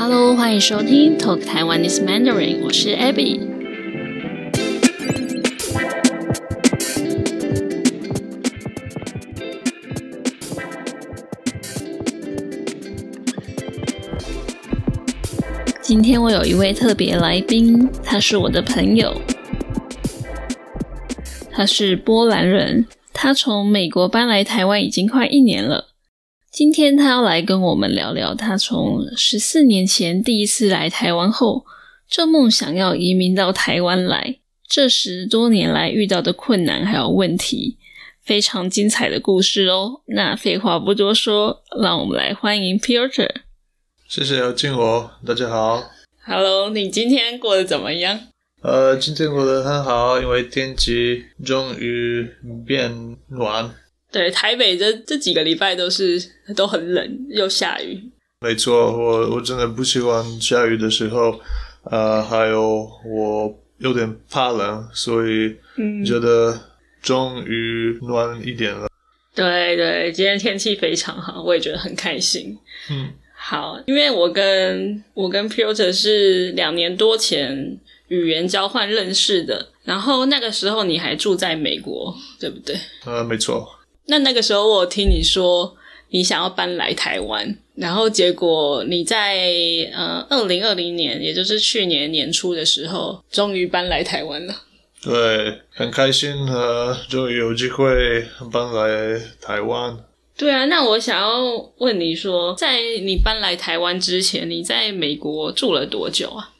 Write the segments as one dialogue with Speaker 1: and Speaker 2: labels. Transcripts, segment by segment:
Speaker 1: Hello，欢迎收听 Talk Taiwanese Mandarin，我是 Abby。今天我有一位特别来宾，他是我的朋友，他是波兰人，他从美国搬来台湾已经快一年了。今天他要来跟我们聊聊，他从十四年前第一次来台湾后，就梦想要移民到台湾来，这十多年来遇到的困难还有问题，非常精彩的故事哦。那废话不多说，让我们来欢迎 Peter。
Speaker 2: 谢谢邀请我，大家好。
Speaker 1: Hello，你今天过得怎么样？
Speaker 2: 呃，今天过得很好，因为天气终于变暖。
Speaker 1: 对，台北这这几个礼拜都是都很冷，又下雨。
Speaker 2: 没错，我我真的不喜欢下雨的时候，呃，还有我有点怕冷，所以
Speaker 1: 嗯，
Speaker 2: 觉得终于暖一点了。
Speaker 1: 对对，今天天气非常好，我也觉得很开心。
Speaker 2: 嗯，
Speaker 1: 好，因为我跟我跟 Piotr 是两年多前语言交换认识的，然后那个时候你还住在美国，对不对？
Speaker 2: 呃，没错。
Speaker 1: 那那个时候我听你说你想要搬来台湾，然后结果你在呃二零二零年，也就是去年年初的时候，终于搬来台湾了。
Speaker 2: 对，很开心，呃，终于有机会搬来台湾。
Speaker 1: 对啊，那我想要问你说，在你搬来台湾之前，你在美国住了多久啊？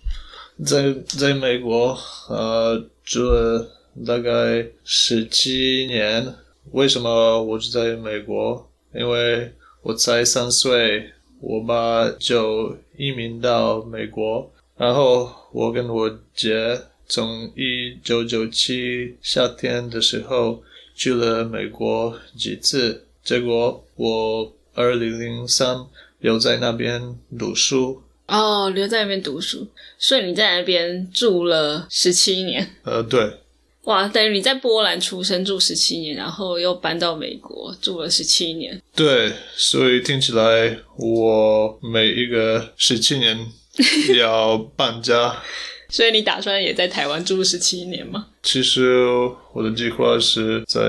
Speaker 2: 在在美国，呃，住了大概十七年。为什么我住在美国？因为我才三岁，我爸就移民到美国，然后我跟我姐从一九九七夏天的时候去了美国几次，结果我二零零三留在那边读书。
Speaker 1: 哦，留在那边读书，所以你在那边住了十七年。
Speaker 2: 呃，对。
Speaker 1: 哇，等于你在波兰出生住十七年，然后又搬到美国住了十七年。
Speaker 2: 对，所以听起来我每一个十七年要搬家。
Speaker 1: 所以你打算也在台湾住十七年吗？
Speaker 2: 其实我的计划是在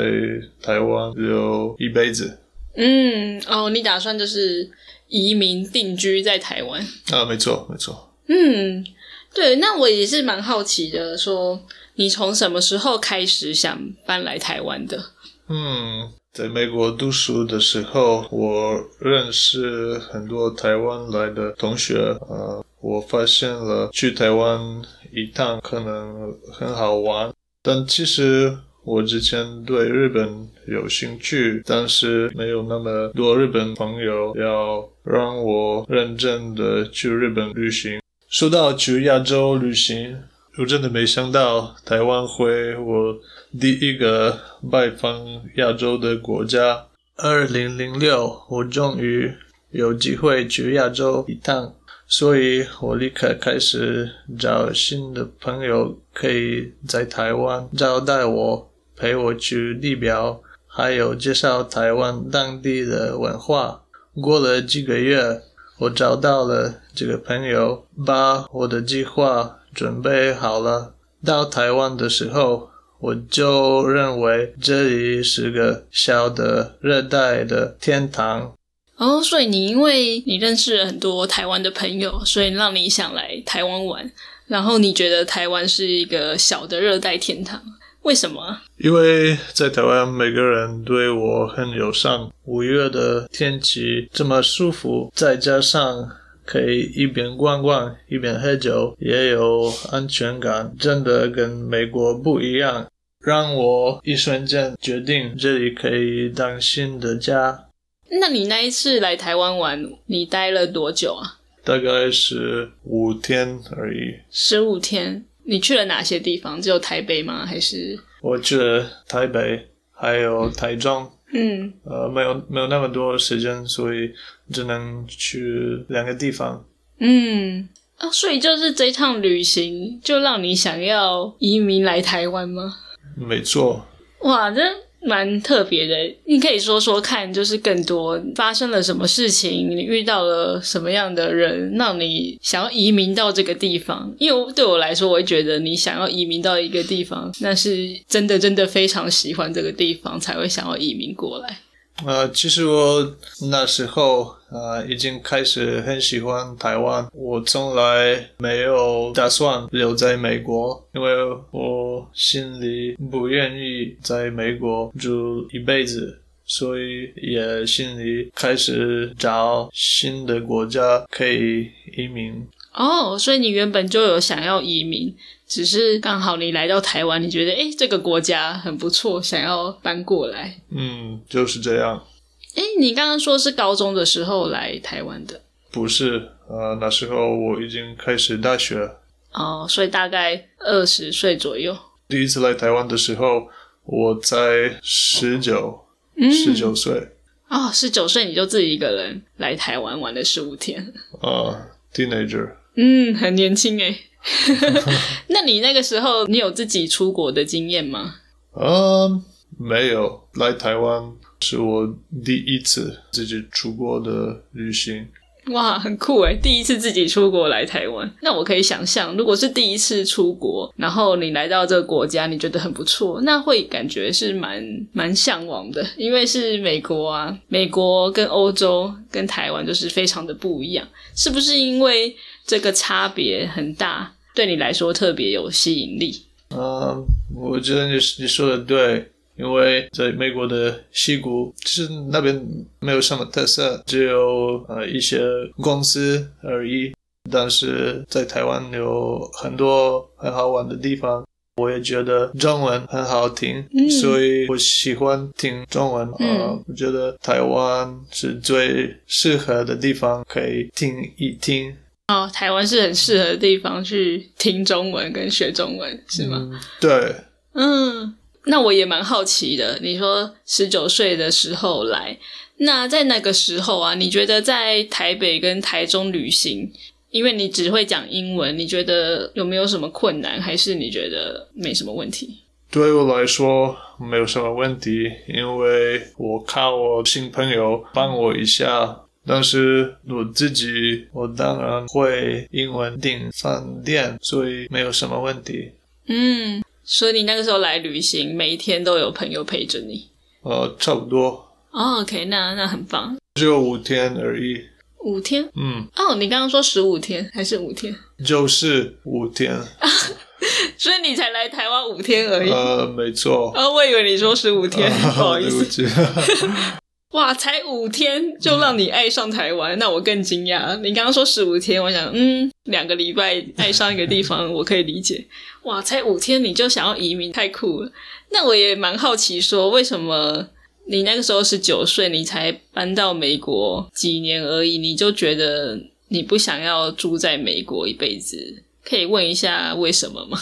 Speaker 2: 台湾留一辈子。
Speaker 1: 嗯，哦，你打算就是移民定居在台湾？
Speaker 2: 啊，没错，没错。
Speaker 1: 嗯，对，那我也是蛮好奇的，说你从什么时候开始想搬来台湾的？
Speaker 2: 嗯，在美国读书的时候，我认识很多台湾来的同学。呃，我发现了去台湾一趟可能很好玩，但其实我之前对日本有兴趣，但是没有那么多日本朋友要让我认真的去日本旅行。说到去亚洲旅行，我真的没想到台湾会我第一个拜访亚洲的国家。二零零六，我终于有机会去亚洲一趟，所以我立刻开始找新的朋友，可以在台湾招待我，陪我去地表，还有介绍台湾当地的文化。过了几个月，我找到了这个朋友，把我的计划准备好了。到台湾的时候，我就认为这里是个小的热带的天堂。
Speaker 1: 哦，所以你因为你认识了很多台湾的朋友，所以让你想来台湾玩，然后你觉得台湾是一个小的热带天堂，为什么？
Speaker 2: 因为在台湾，每个人对我很友善。五月的天气这么舒服，再加上可以一边逛逛一边喝酒，也有安全感，真的跟美国不一样，让我一瞬间决定这里可以当新的家。
Speaker 1: 那你那一次来台湾玩，你待了多久啊？
Speaker 2: 大概是五天而已。
Speaker 1: 十五天。你去了哪些地方？只有台北吗？还是？
Speaker 2: 我去了台北，还有台中。
Speaker 1: 嗯，
Speaker 2: 呃，没有没有那么多时间，所以只能去两个地方。
Speaker 1: 嗯，啊，所以就是这趟旅行就让你想要移民来台湾吗？
Speaker 2: 没错，
Speaker 1: 哇，这蛮特别的。你可以说说看，就是更多发生了什么事情，你遇到了什么样的人，让你想要移民到这个地方？因为对我来说，我会觉得你想要移民到一个地方，那是真的真的非常喜欢这个地方，才会想要移民过来。
Speaker 2: 呃，其实我那时候呃已经开始很喜欢台湾，我从来没有打算留在美国，因为我心里不愿意在美国住一辈子，所以也心里开始找新的国家可以移民。
Speaker 1: 哦，所以你原本就有想要移民，只是刚好你来到台湾，你觉得诶这个国家很不错，想要搬过来。
Speaker 2: 嗯，就是这样。
Speaker 1: 诶你刚刚说是高中的时候来台湾的？
Speaker 2: 不是，呃，那时候我已经开始大学。
Speaker 1: 哦，所以大概二十岁左右。
Speaker 2: 第一次来台湾的时候，我才十九，十九岁。
Speaker 1: 哦，十九岁你就自己一个人来台湾玩了十五天。
Speaker 2: 啊，teenager。
Speaker 1: 嗯，很年轻哎。那你那个时候，你有自己出国的经验吗？
Speaker 2: 嗯，没有。来台湾是我第一次自己出国的旅行。
Speaker 1: 哇，很酷哎！第一次自己出国来台湾，那我可以想象，如果是第一次出国，然后你来到这个国家，你觉得很不错，那会感觉是蛮蛮向往的，因为是美国啊，美国跟欧洲跟台湾就是非常的不一样，是不是因为这个差别很大，对你来说特别有吸引力？
Speaker 2: 嗯，我觉得你你说的对。因为在美国的西谷，其实那边没有什么特色，只有呃一些公司而已。但是在台湾有很多很好玩的地方，我也觉得中文很好听，所以我喜欢听中文啊。我觉得台湾是最适合的地方，可以听一听。
Speaker 1: 哦，台湾是很适合的地方去听中文跟学中文，是吗？
Speaker 2: 对，
Speaker 1: 嗯。那我也蛮好奇的，你说十九岁的时候来，那在那个时候啊，你觉得在台北跟台中旅行，因为你只会讲英文，你觉得有没有什么困难，还是你觉得没什么问题？
Speaker 2: 对我来说没有什么问题，因为我靠我新朋友帮我一下，但是我自己我当然会英文订饭店，所以没有什么问题。
Speaker 1: 嗯。所以你那个时候来旅行，每一天都有朋友陪着你。
Speaker 2: 呃，差不多。
Speaker 1: 哦，OK，那那很棒。
Speaker 2: 只有五天而已。
Speaker 1: 五天？
Speaker 2: 嗯。
Speaker 1: 哦，你刚刚说十五天还是五天？
Speaker 2: 就是五天。
Speaker 1: 所以你才来台湾五天而已。
Speaker 2: 呃，没错。
Speaker 1: 哦，我以为你说十五天，不好意思。哇，才五天就让你爱上台湾，那我更惊讶。你刚刚说十五天，我想，嗯，两个礼拜爱上一个地方，我可以理解。哇，才五天你就想要移民，太酷了。那我也蛮好奇，说为什么你那个时候十九岁，你才搬到美国几年而已，你就觉得你不想要住在美国一辈子？可以问一下为什么吗？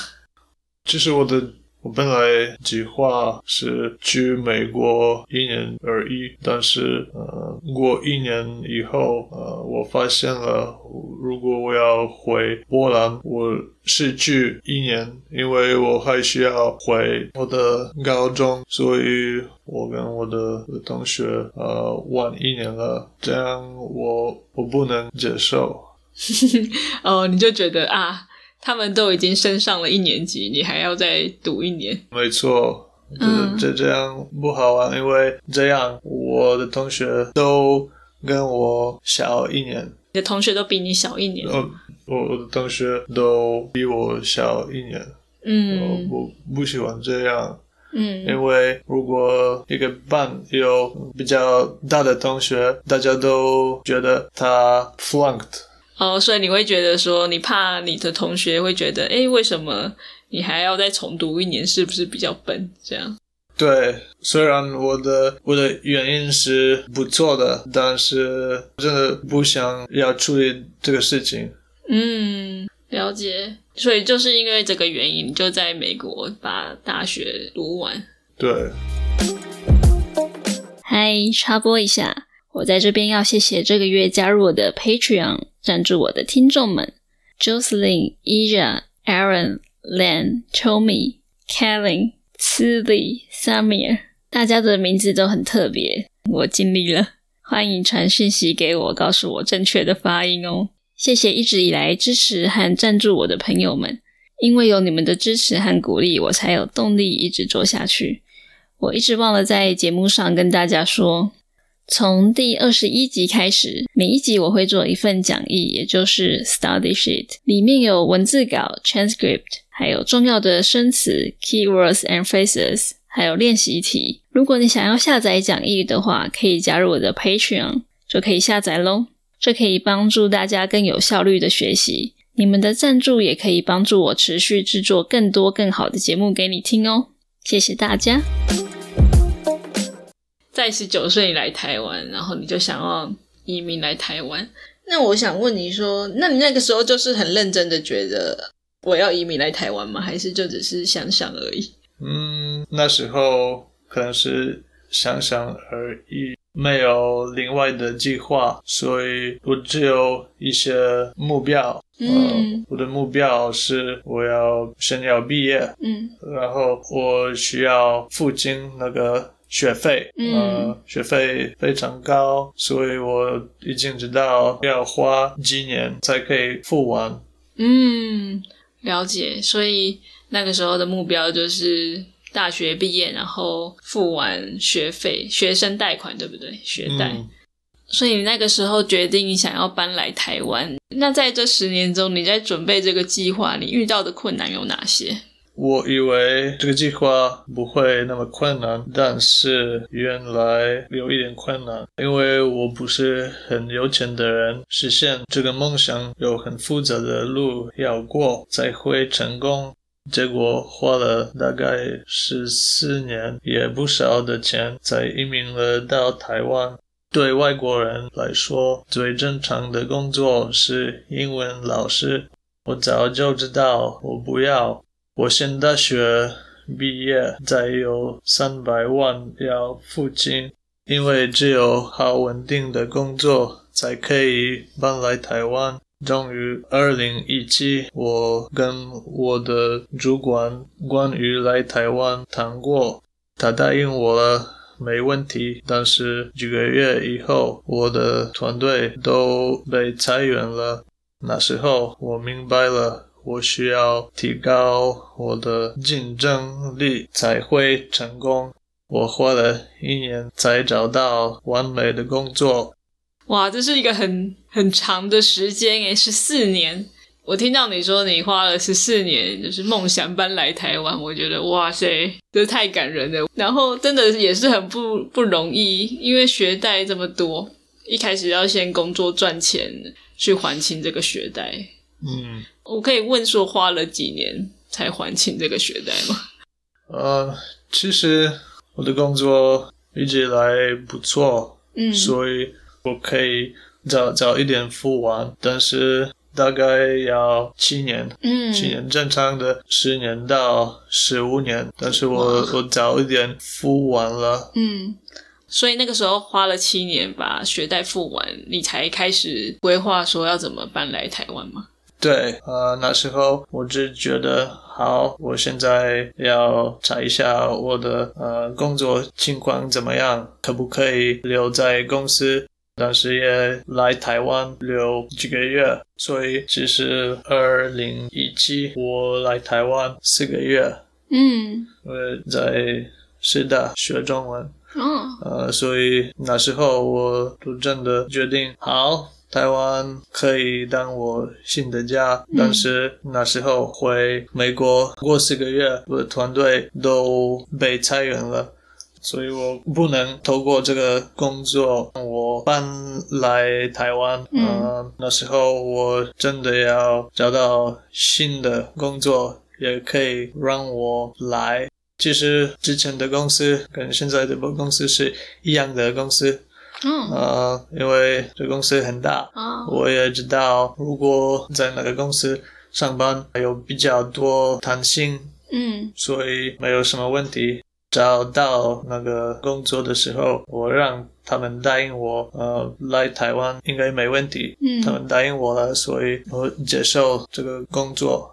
Speaker 2: 这是我的。我本来计划是去美国一年而已，但是呃，过一年以后，呃，我发现了，如果我要回波兰，我是去一年，因为我还需要回我的高中，所以我跟我的同学呃晚一年了，这样我我不能接受。
Speaker 1: 哦，你就觉得啊。他们都已经升上了一年级，你还要再读一年？
Speaker 2: 没错，这这样不好啊，因为这样我的同学都跟我小一年。
Speaker 1: 你的同学都比你小一年？
Speaker 2: 我我的同学都比我小一年。
Speaker 1: 嗯，
Speaker 2: 我不喜欢这样。
Speaker 1: 嗯，
Speaker 2: 因为如果一个班有比较大的同学，大家都觉得他 flunked。
Speaker 1: 哦，所以你会觉得说，你怕你的同学会觉得，哎，为什么你还要再重读一年？是不是比较笨？这样？
Speaker 2: 对，虽然我的我的原因是不错的，但是真的不想要处理这个事情。
Speaker 1: 嗯，了解。所以就是因为这个原因，就在美国把大学读完。
Speaker 2: 对。
Speaker 1: 嗨，插播一下。我在这边要谢谢这个月加入我的 Patreon 赞助我的听众们：Jocelyn、Ija、Aaron、Len、Tommy、Kevin、c i l y Samir、大家的名字都很特别，我尽力了。欢迎传讯息给我，告诉我正确的发音哦。谢谢一直以来支持和赞助我的朋友们，因为有你们的支持和鼓励，我才有动力一直做下去。我一直忘了在节目上跟大家说，从第二十一集开始，每一集我会做一份讲义，也就是 study sheet，里面有文字稿 transcript，还有重要的生词 keywords and phrases，还有练习题。如果你想要下载讲义的话，可以加入我的 Patreon，就可以下载喽。这可以帮助大家更有效率的学习。你们的赞助也可以帮助我持续制作更多更好的节目给你听哦。谢谢大家。在十九岁来台湾，然后你就想要移民来台湾。那我想问你说，那你那个时候就是很认真的觉得我要移民来台湾吗？还是就只是想想而已？
Speaker 2: 嗯，那时候可能是想想而已。没有另外的计划，所以我只有一些目标。嗯，我的目标是我要先要毕业。嗯，然后我需要付清那个学费。嗯，学费非常高，所以我已经知道要花几年才可以付完。
Speaker 1: 嗯，了解。所以那个时候的目标就是。大学毕业，然后付完学费，学生贷款对不对？学贷。所以你那个时候决定想要搬来台湾。那在这十年中，你在准备这个计划，你遇到的困难有哪些？
Speaker 2: 我以为这个计划不会那么困难，但是原来有一点困难，因为我不是很有钱的人，实现这个梦想有很复杂的路要过才会成功。结果花了大概十四年，也不少的钱，才移民了到台湾。对外国人来说，最正常的工作是英文老师。我早就知道，我不要。我先大学毕业，再有三百万要付清，因为只有好稳定的工作，才可以搬来台湾。终于，二零一七，我跟我的主管关于来台湾谈过，他答应我了，没问题。但是几个月以后，我的团队都被裁员了。那时候，我明白了，我需要提高我的竞争力才会成功。我花了一年才找到完美的工作。
Speaker 1: 哇，这是一个很很长的时间诶，十四年。我听到你说你花了十四年，就是梦想搬来台湾，我觉得哇塞，这太感人了。然后真的也是很不不容易，因为学贷这么多，一开始要先工作赚钱去还清这个学贷。嗯，我可以问说花了几年才还清这个学贷吗？
Speaker 2: 呃，其实我的工作一直以来不错，嗯，所以。我可以早早一点付完，但是大概要七年，嗯，七年正常的十年到十五年，但是我我早一点付完了，
Speaker 1: 嗯，所以那个时候花了七年把学贷付完，你才开始规划说要怎么搬来台湾吗？
Speaker 2: 对，呃，那时候我只觉得好，我现在要查一下我的呃工作情况怎么样，可不可以留在公司。当时也来台湾留几个月，所以其实二零一七我来台湾四个月，嗯，我在师大学中文，哦，呃，所以那时候我就真的决定，好，台湾可以当我新的家，但是那时候回美国过四个月，我的团队都被裁员了。所以我不能透过这个工作，我搬来台湾。嗯，那时候我真的要找到新的工作，也可以让我来。其实之前的公司跟现在的公司是一样的公司。嗯，呃，因为这公司很大，我也知道如果在那个公司上班有比较多弹性。嗯，所以没有什么问题。找到那个工作的时候，我让他们答应我，呃，来台湾应该没问题。嗯，他们答应我了，所以我接受这个工作。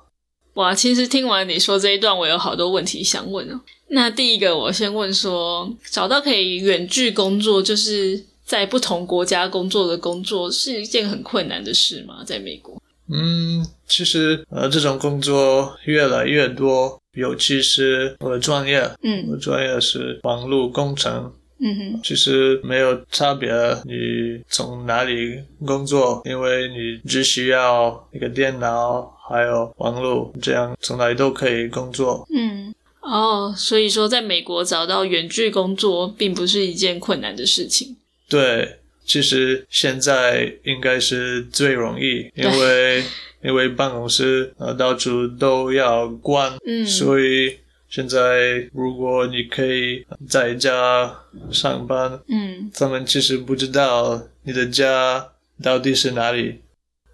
Speaker 1: 哇，其实听完你说这一段，我有好多问题想问哦。那第一个，我先问说，找到可以远距工作，就是在不同国家工作的工作，是一件很困难的事吗？在美国？
Speaker 2: 嗯，其实呃，这种工作越来越多，尤其是我的专业，
Speaker 1: 嗯
Speaker 2: 我的专业是网络工程，
Speaker 1: 嗯哼，
Speaker 2: 其实没有差别，你从哪里工作，因为你只需要一个电脑，还有网络，这样从哪里都可以工作。
Speaker 1: 嗯，哦，所以说在美国找到远距工作，并不是一件困难的事情。
Speaker 2: 对，其实现在应该是最容易，因为因为办公室呃到处都要关，
Speaker 1: 嗯
Speaker 2: 所以现在如果你可以在家上班，
Speaker 1: 嗯，
Speaker 2: 他们其实不知道你的家到底是哪里。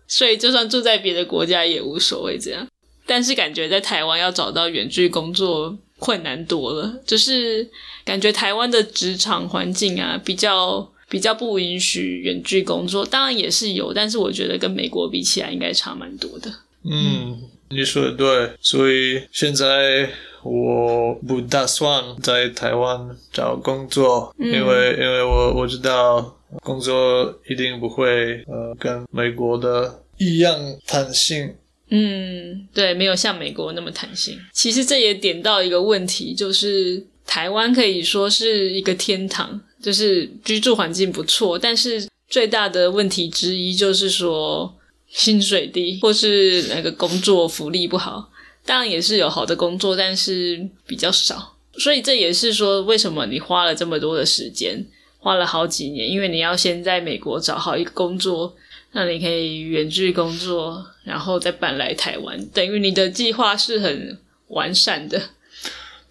Speaker 1: 所以就算住在别的国家也无所谓这样。但是感觉在台湾要找到远距工作困难多了，就是感觉台湾的职场环境啊比较比较不允许远距工作，当然也是有，但是我觉得跟美国比起来应该差蛮多的。
Speaker 2: 嗯，你说的对，所以现在我不打算在台湾找工作，
Speaker 1: 嗯
Speaker 2: 因为因为我我知道工作一定不会呃跟美国的一样弹性。
Speaker 1: 嗯，对，没有像美国那么弹性。其实这也点到一个问题，就是台湾可以说是一个天堂，就是居住环境不错，但是最大的问题之一就是说薪水低，或是那个工作福利不好。当然也是有好的工作，但是比较少。所以这也是说，为什么你花了这么多的时间，花了好几年，因为你要先在美国找好一个工作，那你可以远距工作，然后再搬来台湾，等于你的计划是很完善的。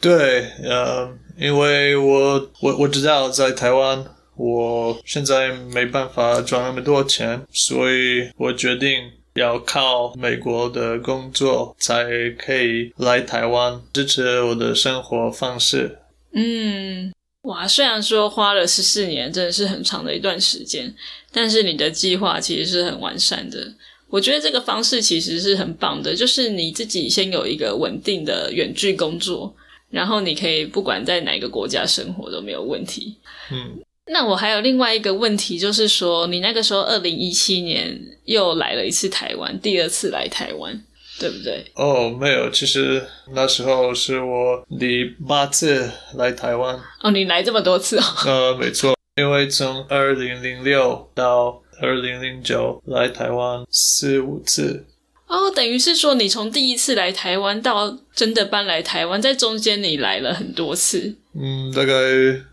Speaker 2: 对，呃，因为我我我知道在台湾，我现在没办法赚那么多钱，所以我决定要靠美国的工作才可以来台湾支持我的生活方式。
Speaker 1: 嗯，哇，虽然说花了十四年，真的是很长的一段时间，但是你的计划其实是很完善的。我觉得这个方式其实是很棒的，就是你自己先有一个稳定的远距工作，然后你可以不管在哪个国家生活都没有问题。
Speaker 2: 嗯，
Speaker 1: 那我还有另外一个问题，就是说你那个时候二零一七年又来了一次台湾，第二次来台湾，对不对？
Speaker 2: 哦，没有，其实那时候是我第八次来台湾。
Speaker 1: 哦，你来这么多次哦。
Speaker 2: 呃，没错，因为从二零零六到二零零九来台湾四五次。
Speaker 1: 哦，等于是说你从第一次来台湾到真的搬来台湾，在中间你来了很多次。
Speaker 2: 嗯，大概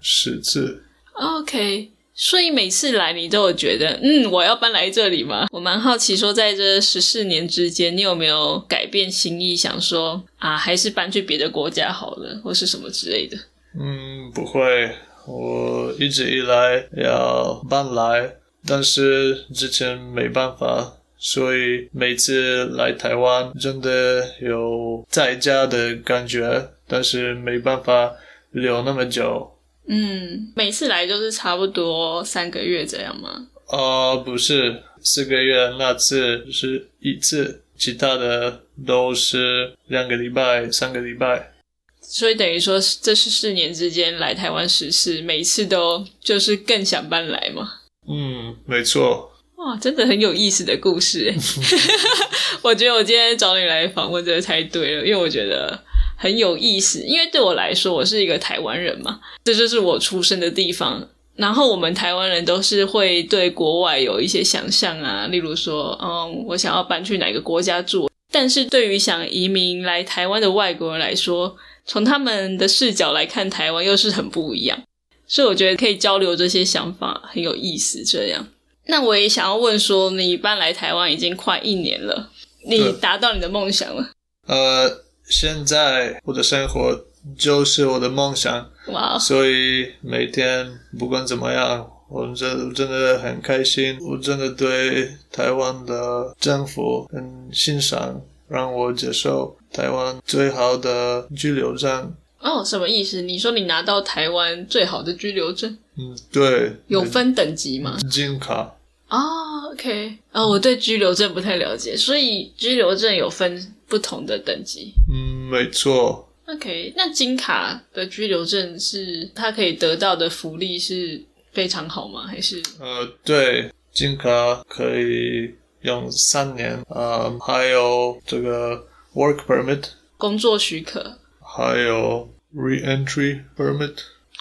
Speaker 2: 十次。
Speaker 1: OK，所以每次来你都有觉得，嗯，我要搬来这里吗？我蛮好奇，说在这十四年之间，你有没有改变心意，想说啊，还是搬去别的国家好了，或是什么之类的？
Speaker 2: 嗯，不会，我一直以来要搬来，但是之前没办法，所以每次来台湾真的有在家的感觉，但是没办法留那么久。
Speaker 1: 嗯，每次来就是差不多三个月这样吗？
Speaker 2: 呃，不是，四个月那次是一次，其他的都是两个礼拜、三个礼拜。
Speaker 1: 所以等于说，这是四年之间来台湾十次，每一次都就是更想搬来嘛。
Speaker 2: 嗯，没错。
Speaker 1: 哇，真的很有意思的故事诶 我觉得我今天找你来访问真的太对了，因为我觉得很有意思。因为对我来说，我是一个台湾人嘛，这就是我出生的地方。然后我们台湾人都是会对国外有一些想象啊，例如说，嗯，我想要搬去哪个国家住。但是对于想移民来台湾的外国人来说，从他们的视角来看台湾又是很不一样。所以我觉得可以交流这些想法很有意思。这样。那我也想要问说，你搬来台湾已经快一年了，你
Speaker 2: 对
Speaker 1: 达到你的梦想了？
Speaker 2: 呃，现在我的生活就是我的梦想，
Speaker 1: 哇，
Speaker 2: 所以每天不管怎么样，我真真的很开心。我真的对台湾的政府很欣赏，让我接受台湾最好的居留证。
Speaker 1: 哦，什么意思？你说你拿到台湾最好的居留证，
Speaker 2: 嗯，对，
Speaker 1: 有分等级吗？
Speaker 2: 金卡。
Speaker 1: 哦 OK，哦，我对居留证不太了解，所以居留证有分不同的等级。
Speaker 2: 嗯，没错。
Speaker 1: OK，那金卡的居留证是它可以得到的福利是非常好吗？还是
Speaker 2: 呃，对，金卡可以用三年，呃，还有这个 work permit，
Speaker 1: 工作许可
Speaker 2: 还有 re-entry permit。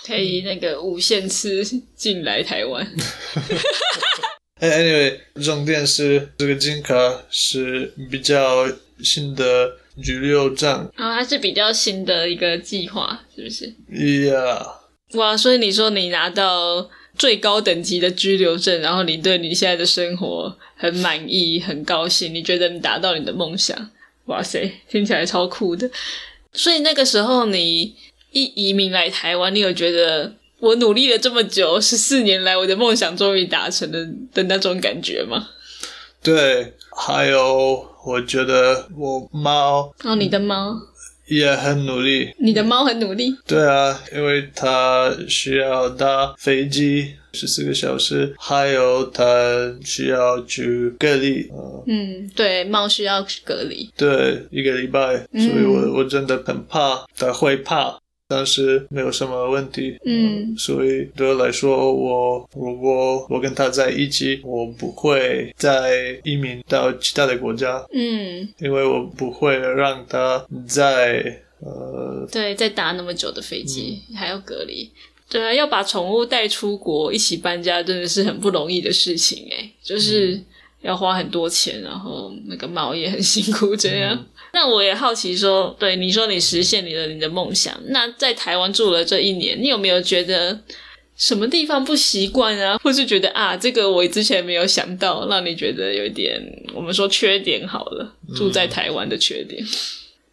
Speaker 1: 可以那个无限次进来台湾？
Speaker 2: 哎，anyway，重点是这个金卡是比较新的居留证
Speaker 1: 然后它是比较新的一个计划，是不是
Speaker 2: ？，Yeah，
Speaker 1: 哇，所以你说你拿到最高等级的居留证，然后你对你现在的生活很满意、很高兴，你觉得你达到你的梦想，哇塞，听起来超酷的。所以那个时候你一移民来台湾，你有觉得我努力了这么久，十四年来我的梦想终于达成了的那种感觉吗？
Speaker 2: 对，还有我觉得我猫
Speaker 1: 哦，你的猫，
Speaker 2: 也很努力。
Speaker 1: 你的猫很努力，
Speaker 2: 对啊，因为它需要搭飞机十四个小时，还有它需要去隔离，呃，
Speaker 1: 嗯，对，猫需要隔离，
Speaker 2: 对，一个礼拜，所以我我真的很怕，它会怕，但是没有什么问题，
Speaker 1: 嗯。
Speaker 2: 所以对我来说，我如果我跟他在一起，我不会再移民到其他的国家，
Speaker 1: 嗯，
Speaker 2: 因为我不会让他在呃，
Speaker 1: 对，再搭那么久的飞机，还要隔离。对啊，要把宠物带出国一起搬家，真的是很不容易的事情哎，就是要花很多钱，然后那个猫也很辛苦这样。那我也好奇说，对你说你实现你的你的梦想，那在台湾住了这一年，你有没有觉得什么地方不习惯啊，或是觉得啊，这个我之前没有想到，让你觉得有一点我们说缺点好了，住在台湾的缺点，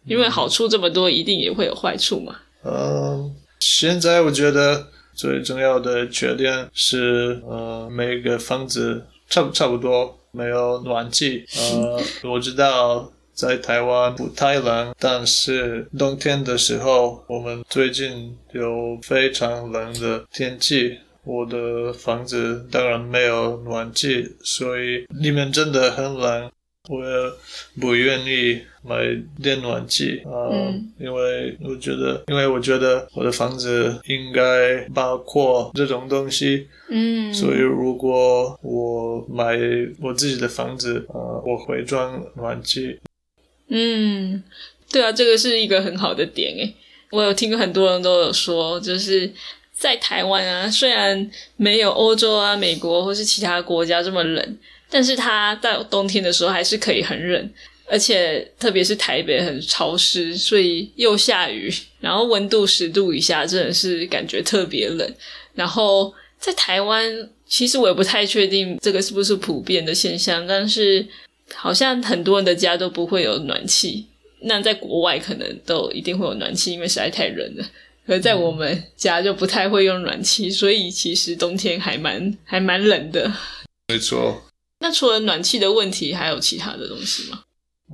Speaker 1: 因为好处这么多，一定也会有坏处嘛。
Speaker 2: 嗯，现在我觉得最重要的缺点是，呃，每个房子差不差不多没有暖气。呃，我知道在台湾不太冷，但是冬天的时候，我们最近有非常冷的天气。我的房子当然没有暖气，所以里面真的很冷。我也不愿意买电暖气啊，
Speaker 1: 嗯
Speaker 2: 因为我觉得，因为我觉得我的房子应该包括这种东西，
Speaker 1: 嗯，
Speaker 2: 所以如果我买我自己的房子呃，我会装暖气。
Speaker 1: 嗯，对啊，这个是一个很好的点诶。我有听很多人都有说，就是在台湾啊，虽然没有欧洲啊、美国或是其他国家这么冷，但是它在冬天的时候还是可以很冷，而且特别是台北很潮湿，所以又下雨，然后温度十度以下，真的是感觉特别冷。然后在台湾，其实我也不太确定这个是不是普遍的现象，但是好像很多人的家都不会有暖气。那在国外可能都一定会有暖气，因为实在太冷了。而在我们家就不太会用暖气，所以其实冬天还蛮还蛮冷的。
Speaker 2: 没错，
Speaker 1: 那除了暖气的问题，还有其他的东西吗？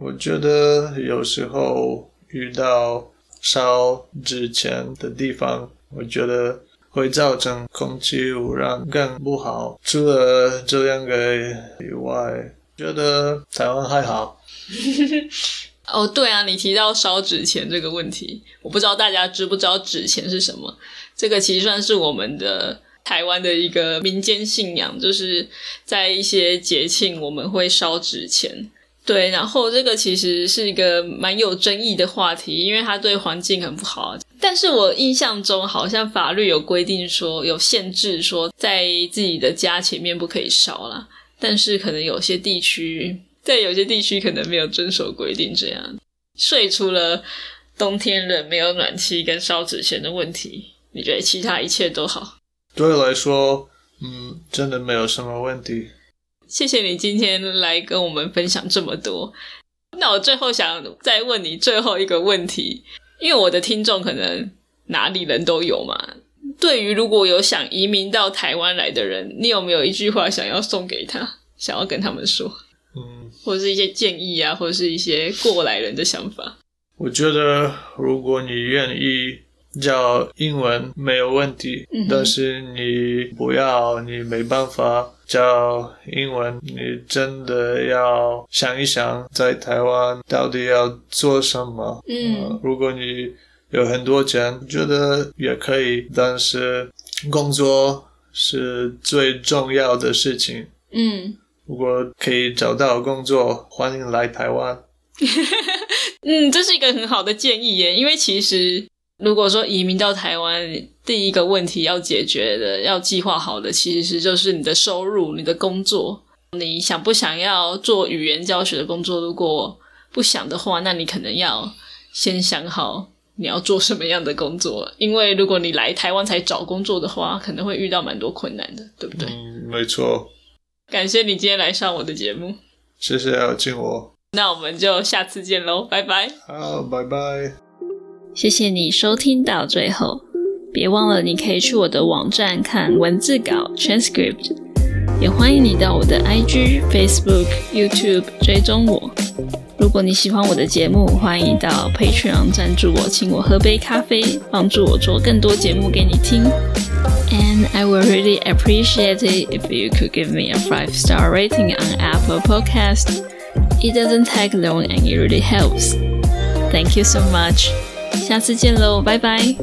Speaker 2: 我觉得有时候遇到烧纸钱的地方，我觉得会造成空气污染更不好。除了这两个以外，觉得台湾还好。
Speaker 1: 哦，对啊，你提到烧纸钱这个问题，我不知道大家知不知道纸钱是什么？这个其实算是我们的台湾的一个民间信仰，就是在一些节庆我们会烧纸钱。对，然后这个其实是一个蛮有争议的话题，因为它对环境很不好。但是我印象中好像法律有规定说，有限制说在自己的家前面不可以烧啦。但是可能有些地区，在有些地区可能没有遵守规定，这样。所以除了冬天冷没有暖气跟烧纸钱的问题，你觉得其他一切都好？
Speaker 2: 对我来说，嗯，真的没有什么问题。
Speaker 1: 谢谢你今天来跟我们分享这么多。那我最后想再问你最后一个问题，因为我的听众可能哪里人都有嘛。对于如果有想移民到台湾来的人，你有没有一句话想要送给他，想要跟他们说，
Speaker 2: 嗯，
Speaker 1: 或者是一些建议啊，或者是一些过来人的想法？
Speaker 2: 我觉得如果你愿意教英文没有问题，
Speaker 1: 嗯
Speaker 2: 但是你不要，你没办法教英文，你真的要想一想，在台湾到底要做什么。
Speaker 1: 嗯，
Speaker 2: 如果你有很多钱，觉得也可以，但是工作是最重要的事情。
Speaker 1: 嗯，
Speaker 2: 如果可以找到工作，欢迎来台湾。
Speaker 1: 嗯，这是一个很好的建议耶。因为其实如果说移民到台湾，第一个问题要解决的、要计划好的，其实就是你的收入、你的工作。你想不想要做语言教学的工作？如果不想的话，那你可能要先想好你要做什么样的工作。因为如果你来台湾才找工作的话，可能会遇到蛮多困难的，对不对？
Speaker 2: 嗯，没错。
Speaker 1: 感谢你今天来上我的节目，
Speaker 2: 谢谢邀请我。
Speaker 1: 那我们就下次见喽，拜拜。
Speaker 2: 好，拜拜。
Speaker 1: 谢谢你收听到最后，别忘了你可以去我的网站看文字稿 transcript，也欢迎你到我的 IG、Facebook、YouTube 追踪我。如果你喜欢我的节目，欢迎到 Patreon 赞助我，请我喝杯咖啡，帮助我做更多节目给你听。And I would really appreciate it if you could give me a five star rating on Apple Podcast. It doesn't take long and it really helps. Thank you so much. 下次见喽，拜拜。